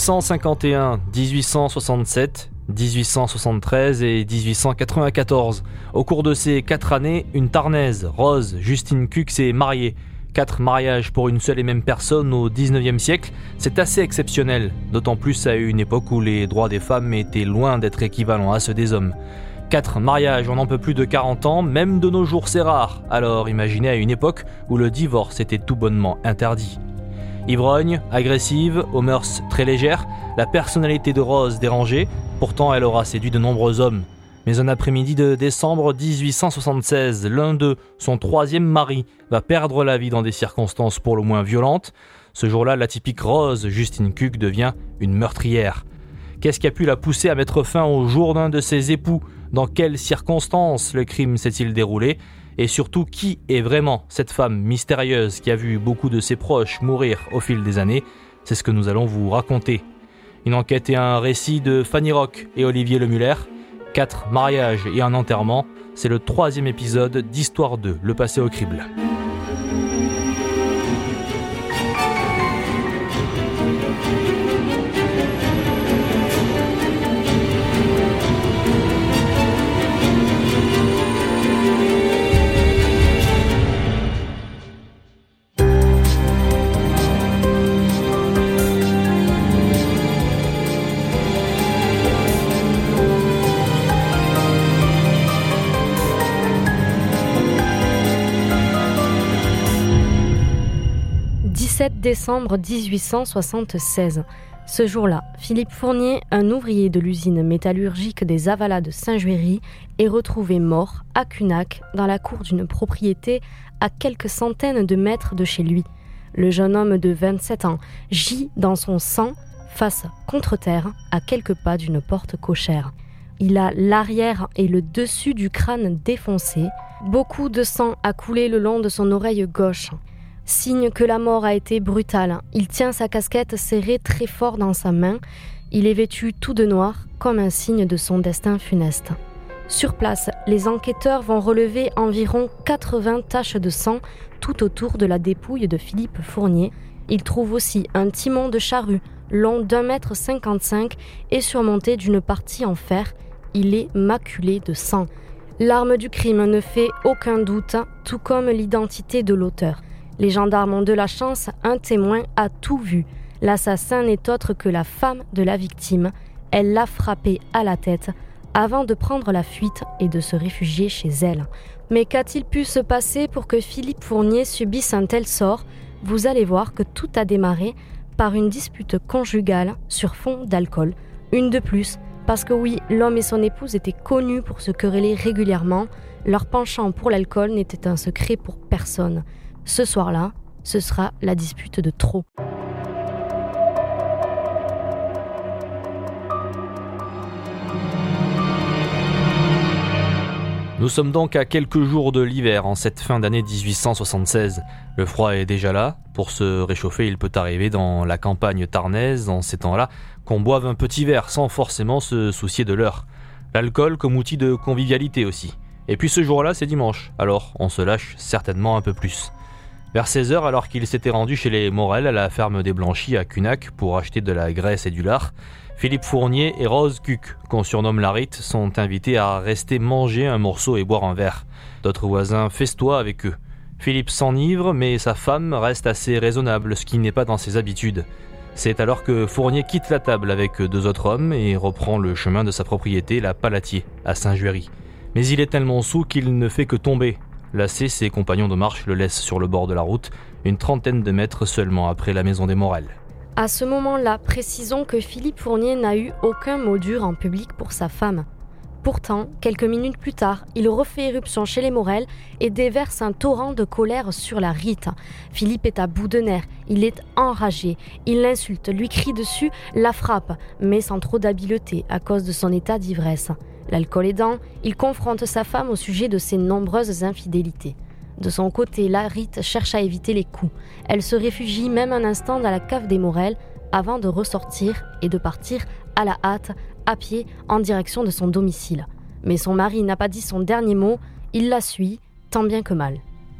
Bonjour, 1851, 1867, 1873 et 1894. Au cours de ces quatre années, une Tarnaise, Rose Justine Cuc, s'est mariée. Quatre mariages pour une seule et même personne au 19e siècle, c'est assez exceptionnel, d'autant plus à une époque où les droits des femmes étaient loin d'être équivalents à ceux des hommes. Quatre mariages en un peu plus de 40 ans, même de nos jours c'est rare, alors imaginez à une époque où le divorce était tout bonnement interdit. Ivrogne, agressive, aux mœurs très légères, la personnalité de Rose dérangée, pourtant elle aura séduit de nombreux hommes. Mais un après-midi de décembre 1876, l'un d'eux, son troisième mari, va perdre la vie dans des circonstances pour le moins violentes. Ce jour-là, la typique Rose, Justine Cuc, devient une meurtrière. Qu'est-ce qui a pu la pousser à mettre fin au jour d'un de ses époux? Dans quelles circonstances le crime s'est-il déroulé? Et surtout, qui est vraiment cette femme mystérieuse qui a vu beaucoup de ses proches mourir au fil des années? C'est ce que nous allons vous raconter. Une enquête et un récit de Fanny Rock et Olivier Lemuller. Quatre mariages et un enterrement, c'est le troisième épisode d'Histoire 2, le passé au crible. 7 décembre 1876. Ce jour-là, Philippe Fournier, un ouvrier de l'usine métallurgique des Avalas de Saint-Juéry, est retrouvé mort à Cunac, dans la cour d'une propriété à quelques centaines de mètres de chez lui. Le jeune homme de 27 ans gît dans son sang, face contre terre, à quelques pas d'une porte cochère. Il a l'arrière et le dessus du crâne défoncé. Beaucoup de sang a coulé le long de son oreille gauche signe que la mort a été brutale. Il tient sa casquette serrée très fort dans sa main. Il est vêtu tout de noir, comme un signe de son destin funeste. Sur place, les enquêteurs vont relever environ 80 taches de sang tout autour de la dépouille de Philippe Fournier. Ils trouvent aussi un timon de charrue long d'un mètre cinquante-cinq et surmonté d'une partie en fer. Il est maculé de sang. L'arme du crime ne fait aucun doute, tout comme l'identité de l'auteur. Les gendarmes ont de la chance, un témoin a tout vu. L'assassin n'est autre que la femme de la victime. Elle l'a frappé à la tête avant de prendre la fuite et de se réfugier chez elle. Mais qu'a-t-il pu se passer pour que Philippe Fournier subisse un tel sort? Vous allez voir que tout a démarré par une dispute conjugale sur fond d'alcool. Une de plus, parce que oui, l'homme et son épouse étaient connus pour se quereller régulièrement. Leur penchant pour l'alcool n'était un secret pour personne. Ce soir-là, ce sera la dispute de trop. Nous sommes donc à quelques jours de l'hiver en cette fin d'année 1876. Le froid est déjà là. Pour se réchauffer, il peut arriver dans la campagne tarnaise, en ces temps-là, qu'on boive un petit verre sans forcément se soucier de l'heure. L'alcool comme outil de convivialité aussi. Et puis ce jour-là, c'est dimanche, alors on se lâche certainement un peu plus. Vers 16h, alors qu'il s'était rendu chez les Morel à la ferme des Blanchis à Cunac pour acheter de la graisse et du lard, Philippe Fournier et Rose Cuc, qu'on surnomme Larite, sont invités à rester manger un morceau et boire un verre. D'autres voisins festoient avec eux. Philippe s'enivre, mais sa femme reste assez raisonnable, ce qui n'est pas dans ses habitudes. C'est alors que Fournier quitte la table avec deux autres hommes et reprend le chemin de sa propriété, la Palatier, à Saint-Juéry. Mais il est tellement sous qu'il ne fait que tomber, Lassé, ses compagnons de marche le laissent sur le bord de la route, une trentaine de mètres seulement après la maison des Morel. À ce moment-là, précisons que Philippe Fournier n'a eu aucun mot dur en public pour sa femme. Pourtant, quelques minutes plus tard, il refait éruption chez les Morel et déverse un torrent de colère sur la Rite. Philippe est à bout de nerfs, il est enragé, il l'insulte, lui crie dessus, la frappe, mais sans trop d'habileté à cause de son état d'ivresse. L'alcool aidant, il confronte sa femme au sujet de ses nombreuses infidélités. De son côté, Larite cherche à éviter les coups. Elle se réfugie même un instant dans la cave des Morel avant de ressortir et de partir à la hâte, à pied, en direction de son domicile. Mais son mari n'a pas dit son dernier mot, il la suit, tant bien que mal.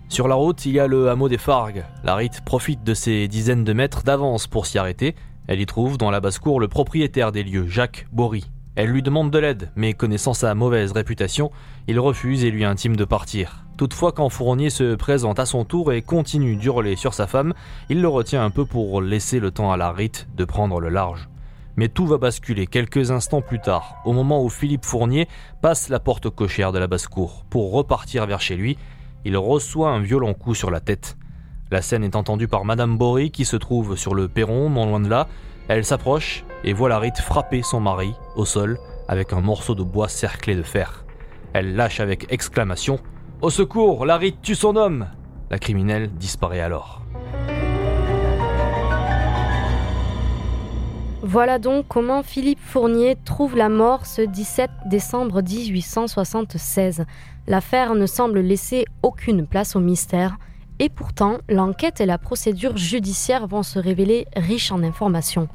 Sur la route, il y a le hameau des Fargues. Larite profite de ces dizaines de mètres d'avance pour s'y arrêter Elle y trouve dans la basse-cour le propriétaire des lieux, Jacques Bory. Elle lui demande de l'aide, mais connaissant sa mauvaise réputation, il refuse et lui intime de partir. Toutefois, quand Fournier se présente à son tour et continue d'hurler sur sa femme, il le retient un peu pour laisser le temps à la rite de prendre le large. Mais tout va basculer quelques instants plus tard, au moment où Philippe Fournier passe la porte cochère de la basse-cour pour repartir vers chez lui. Il reçoit un violent coup sur la tête. La scène est entendue par Madame Bory qui se trouve sur le perron, non loin de là. Elle s'approche et voit la rite frapper son mari au sol avec un morceau de bois cerclé de fer. Elle lâche avec exclamation Au secours, la rite tue son homme La criminelle disparaît alors. Voilà donc comment Philippe Fournier trouve la mort ce 17 décembre 1876. L'affaire ne semble laisser aucune place au mystère. Et pourtant, l'enquête et la procédure judiciaire vont se révéler riches en informations,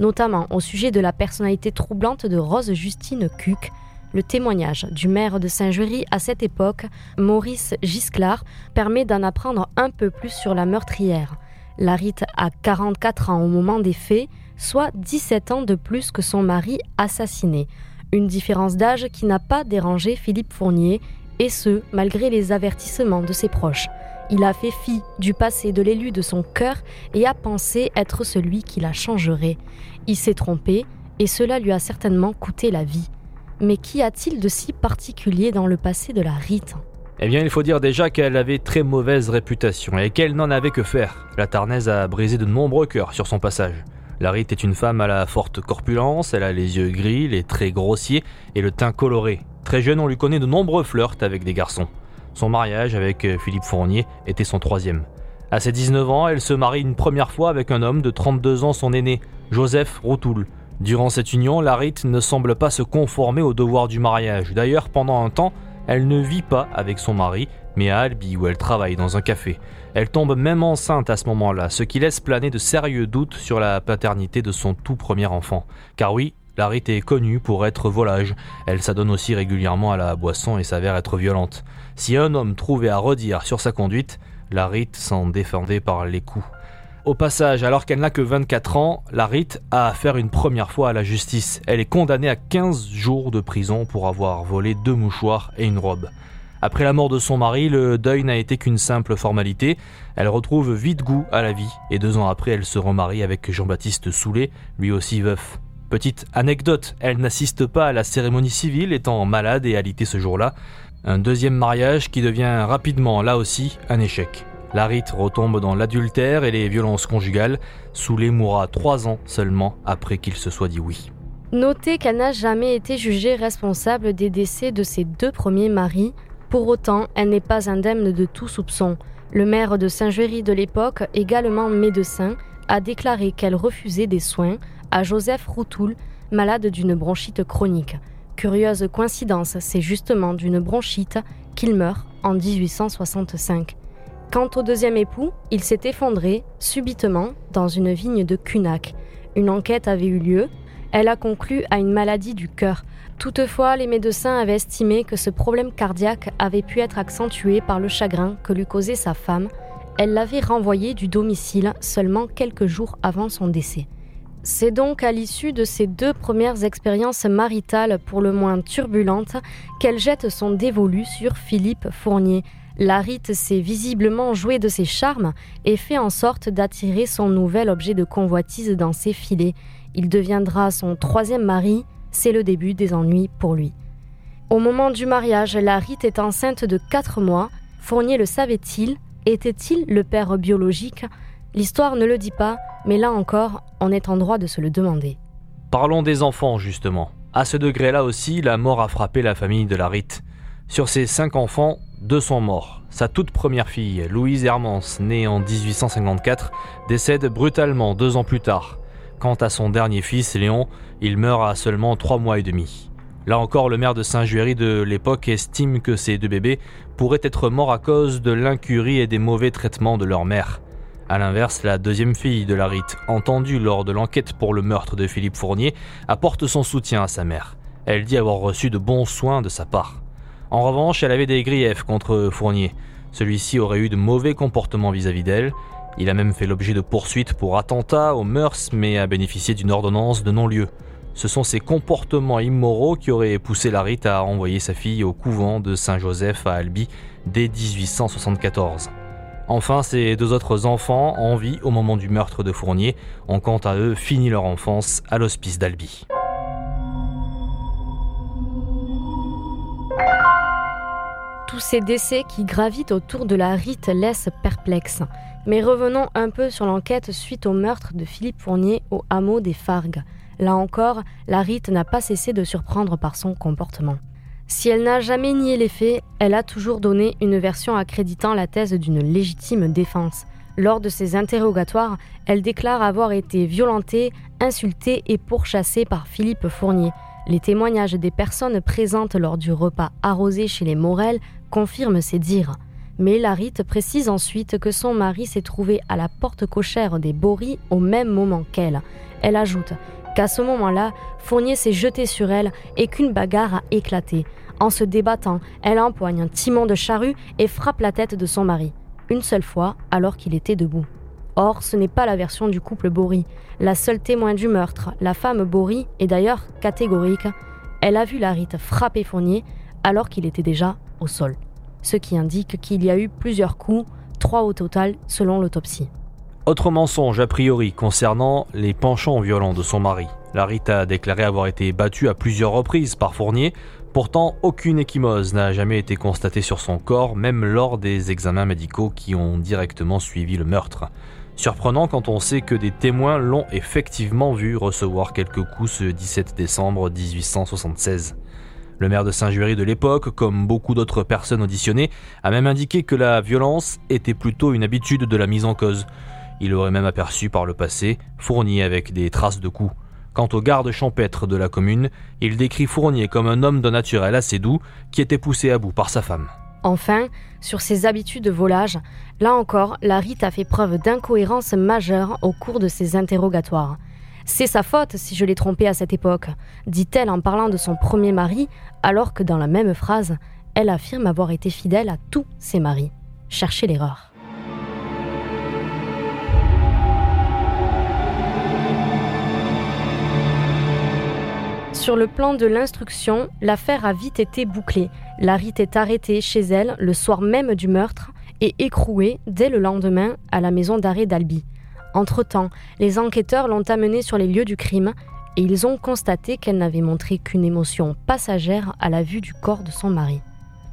notamment au sujet de la personnalité troublante de Rose Justine Cuc. Le témoignage du maire de Saint-Jury à cette époque, Maurice Gisclard, permet d'en apprendre un peu plus sur la meurtrière. Larite a 44 ans au moment des faits, soit 17 ans de plus que son mari assassiné. Une différence d'âge qui n'a pas dérangé Philippe Fournier, et ce, malgré les avertissements de ses proches. Il a fait fi du passé de l'élu de son cœur et a pensé être celui qui la changerait. Il s'est trompé et cela lui a certainement coûté la vie. Mais qu'y a-t-il de si particulier dans le passé de la Rite? Eh bien, il faut dire déjà qu'elle avait très mauvaise réputation et qu'elle n'en avait que faire. La Tarnaise a brisé de nombreux cœurs sur son passage. La Rite est une femme à la forte corpulence, elle a les yeux gris, les traits grossiers et le teint coloré. Très jeune, on lui connaît de nombreux flirts avec des garçons. Son mariage avec euh, Philippe Fournier était son troisième. À ses 19 ans, elle se marie une première fois avec un homme de 32 ans, son aîné, Joseph Routoul. Durant cette union, Larit ne semble pas se conformer au devoir du mariage. D'ailleurs, pendant un temps, elle ne vit pas avec son mari, mais à Albi où elle travaille dans un café. Elle tombe même enceinte à ce moment-là, ce qui laisse planer de sérieux doutes sur la paternité de son tout premier enfant. Car oui, Larit est connue pour être volage. Elle s'adonne aussi régulièrement à la boisson et s'avère être violente. Si un homme trouvait à redire sur sa conduite, Larit s'en défendait par les coups. Au passage, alors qu'elle n'a que 24 ans, Larit a affaire une première fois à la justice. Elle est condamnée à 15 jours de prison pour avoir volé deux mouchoirs et une robe. Après la mort de son mari, le deuil n'a été qu'une simple formalité. Elle retrouve vite goût à la vie et deux ans après, elle se remarie avec Jean-Baptiste Soulet, lui aussi veuf. Petite anecdote, elle n'assiste pas à la cérémonie civile étant malade et alitée ce jour-là. Un deuxième mariage qui devient rapidement, là aussi, un échec. La rite retombe dans l'adultère et les violences conjugales. Soulet mourra trois ans seulement après qu'il se soit dit oui. Notez qu'elle n'a jamais été jugée responsable des décès de ses deux premiers maris. Pour autant, elle n'est pas indemne de tout soupçon. Le maire de Saint-Juéry de l'époque, également médecin, a déclaré qu'elle refusait des soins à Joseph Routoul, malade d'une bronchite chronique. Curieuse coïncidence, c'est justement d'une bronchite qu'il meurt en 1865. Quant au deuxième époux, il s'est effondré subitement dans une vigne de Cunac. Une enquête avait eu lieu. Elle a conclu à une maladie du cœur. Toutefois, les médecins avaient estimé que ce problème cardiaque avait pu être accentué par le chagrin que lui causait sa femme. Elle l'avait renvoyé du domicile seulement quelques jours avant son décès. C'est donc à l'issue de ces deux premières expériences maritales pour le moins turbulentes qu'elle jette son dévolu sur Philippe Fournier. La rite s'est visiblement jouée de ses charmes et fait en sorte d'attirer son nouvel objet de convoitise dans ses filets. Il deviendra son troisième mari, c'est le début des ennuis pour lui. Au moment du mariage, la rite est enceinte de 4 mois. Fournier le savait-il? Était-il le père biologique? L'histoire ne le dit pas, mais là encore, on est en droit de se le demander. Parlons des enfants, justement. À ce degré-là aussi, la mort a frappé la famille de la rite. Sur ses cinq enfants, deux sont morts. Sa toute première fille, Louise Hermance, née en 1854, décède brutalement deux ans plus tard. Quant à son dernier fils, Léon, il meurt à seulement trois mois et demi. Là encore, le maire de Saint-Juéry de l'époque estime que ces deux bébés pourraient être morts à cause de l'incurie et des mauvais traitements de leur mère. A l'inverse, la deuxième fille de la rite, entendue lors de l'enquête pour le meurtre de Philippe Fournier, apporte son soutien à sa mère. Elle dit avoir reçu de bons soins de sa part. En revanche, elle avait des griefs contre Fournier. Celui-ci aurait eu de mauvais comportements vis-à-vis d'elle. Il a même fait l'objet de poursuites pour attentat aux mœurs, mais a bénéficié d'une ordonnance de non-lieu. Ce sont ces comportements immoraux qui auraient poussé Larit à envoyer sa fille au couvent de Saint-Joseph à Albi dès 1874. Enfin, ses deux autres enfants, en vie au moment du meurtre de Fournier, ont quant à eux fini leur enfance à l'hospice d'Albi. Tous ces décès qui gravitent autour de la rite laissent perplexe. Mais revenons un peu sur l'enquête suite au meurtre de Philippe Fournier au hameau des Fargues. Là encore, la rite n'a pas cessé de surprendre par son comportement. Si elle n'a jamais nié les faits, elle a toujours donné une version accréditant la thèse d'une légitime défense. Lors de ses interrogatoires, elle déclare avoir été violentée, insultée et pourchassée par Philippe Fournier. Les témoignages des personnes présentes lors du repas arrosé chez les Morel confirment ces dires. Mais Larite précise ensuite que son mari s'est trouvé à la porte cochère des Boris au même moment qu'elle. Elle ajoute qu'à ce moment-là, Fournier s'est jeté sur elle et qu'une bagarre a éclaté. En se débattant, elle empoigne un timon de charrue et frappe la tête de son mari, une seule fois alors qu'il était debout. Or, ce n'est pas la version du couple Bory. La seule témoin du meurtre, la femme Bory, est d'ailleurs catégorique. Elle a vu Larite frapper Fournier alors qu'il était déjà au sol. Ce qui indique qu'il y a eu plusieurs coups, trois au total selon l'autopsie. Autre mensonge a priori concernant les penchants violents de son mari. Larite a déclaré avoir été battue à plusieurs reprises par Fournier, Pourtant, aucune échymose n'a jamais été constatée sur son corps, même lors des examens médicaux qui ont directement suivi le meurtre. Surprenant quand on sait que des témoins l'ont effectivement vu recevoir quelques coups ce 17 décembre 1876. Le maire de Saint-Juéry de l'époque, comme beaucoup d'autres personnes auditionnées, a même indiqué que la violence était plutôt une habitude de la mise en cause. Il aurait même aperçu par le passé Fournier avec des traces de coups. Quant au garde champêtre de la commune, il décrit Fournier comme un homme de naturel assez doux qui était poussé à bout par sa femme. Enfin, sur ses habitudes de volage, là encore, la Rite a fait preuve d'incohérence majeure au cours de ses interrogatoires. C'est sa faute si je l'ai trompée à cette époque, dit-elle en parlant de son premier mari, alors que dans la même phrase, elle affirme avoir été fidèle à tous ses maris. Cherchez l'erreur. Sur le plan de l'instruction, l'affaire a vite été bouclée. Larry est arrêtée chez elle le soir même du meurtre et écrouée dès le lendemain à la maison d'arrêt d'Albi. Entre-temps, les enquêteurs l'ont amenée sur les lieux du crime et ils ont constaté qu'elle n'avait montré qu'une émotion passagère à la vue du corps de son mari.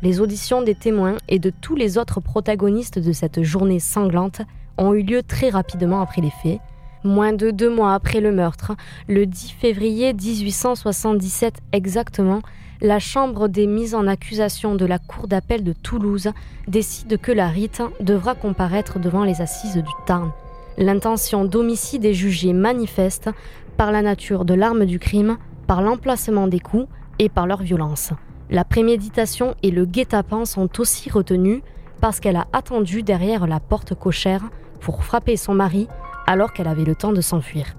Les auditions des témoins et de tous les autres protagonistes de cette journée sanglante ont eu lieu très rapidement après les faits, Moins de deux mois après le meurtre, le 10 février 1877 exactement, la Chambre des mises en accusation de la Cour d'appel de Toulouse décide que la Rite devra comparaître devant les assises du Tarn. L'intention d'homicide est jugée manifeste par la nature de l'arme du crime, par l'emplacement des coups et par leur violence. La préméditation et le guet-apens sont aussi retenus parce qu'elle a attendu derrière la porte cochère pour frapper son mari alors qu'elle avait le temps de s'enfuir.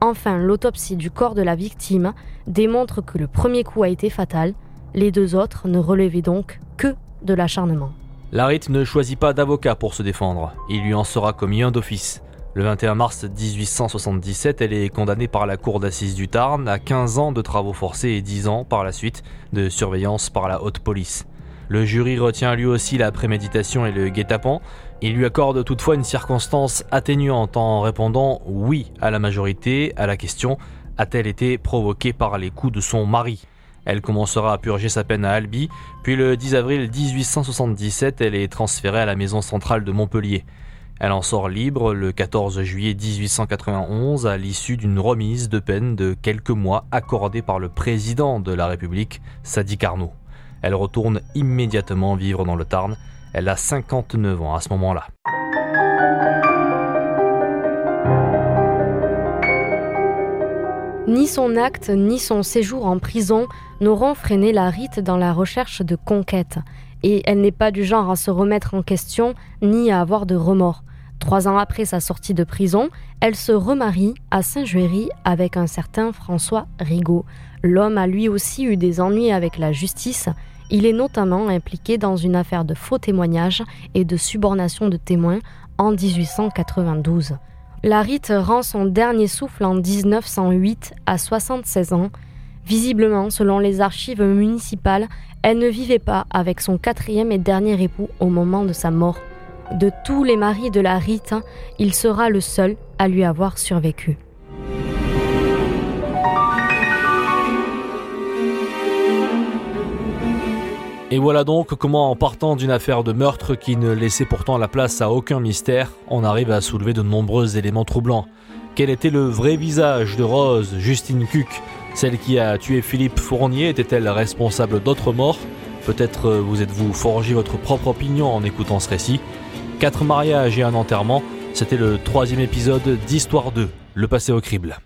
Enfin, l'autopsie du corps de la victime démontre que le premier coup a été fatal, les deux autres ne relevaient donc que de l'acharnement. Larit ne choisit pas d'avocat pour se défendre, il lui en sera commis un d'office. Le 21 mars 1877, elle est condamnée par la cour d'assises du Tarn à 15 ans de travaux forcés et 10 ans par la suite de surveillance par la haute police. Le jury retient lui aussi la préméditation et le guet-apens. Il lui accorde toutefois une circonstance atténuante en répondant oui à la majorité à la question a-t-elle été provoquée par les coups de son mari? Elle commencera à purger sa peine à Albi, puis le 10 avril 1877, elle est transférée à la maison centrale de Montpellier. Elle en sort libre le 14 juillet 1891 à l'issue d'une remise de peine de quelques mois accordée par le président de la République, Sadi Carnot. Elle retourne immédiatement vivre dans le Tarn. Elle a 59 ans à ce moment-là. Ni son acte, ni son séjour en prison n'auront freiné la rite dans la recherche de conquête. Et elle n'est pas du genre à se remettre en question, ni à avoir de remords. Trois ans après sa sortie de prison, elle se remarie à Saint-Juéry avec un certain François Rigaud. L'homme a lui aussi eu des ennuis avec la justice. Il est notamment impliqué dans une affaire de faux témoignages et de subornation de témoins en 1892. La Rite rend son dernier souffle en 1908 à 76 ans. Visiblement, selon les archives municipales, elle ne vivait pas avec son quatrième et dernier époux au moment de sa mort. De tous les maris de la Rite, il sera le seul à lui avoir survécu. Et voilà donc comment en partant d'une affaire de meurtre qui ne laissait pourtant la place à aucun mystère, on arrive à soulever de nombreux éléments troublants. Quel était le vrai visage de Rose, Justine Cuc Celle qui a tué Philippe Fournier était-elle responsable d'autres morts? Peut-être euh, vous êtes-vous forgé votre propre opinion en écoutant ce récit. Quatre mariages et un enterrement, c'était le troisième épisode d'Histoire 2, le passé au crible.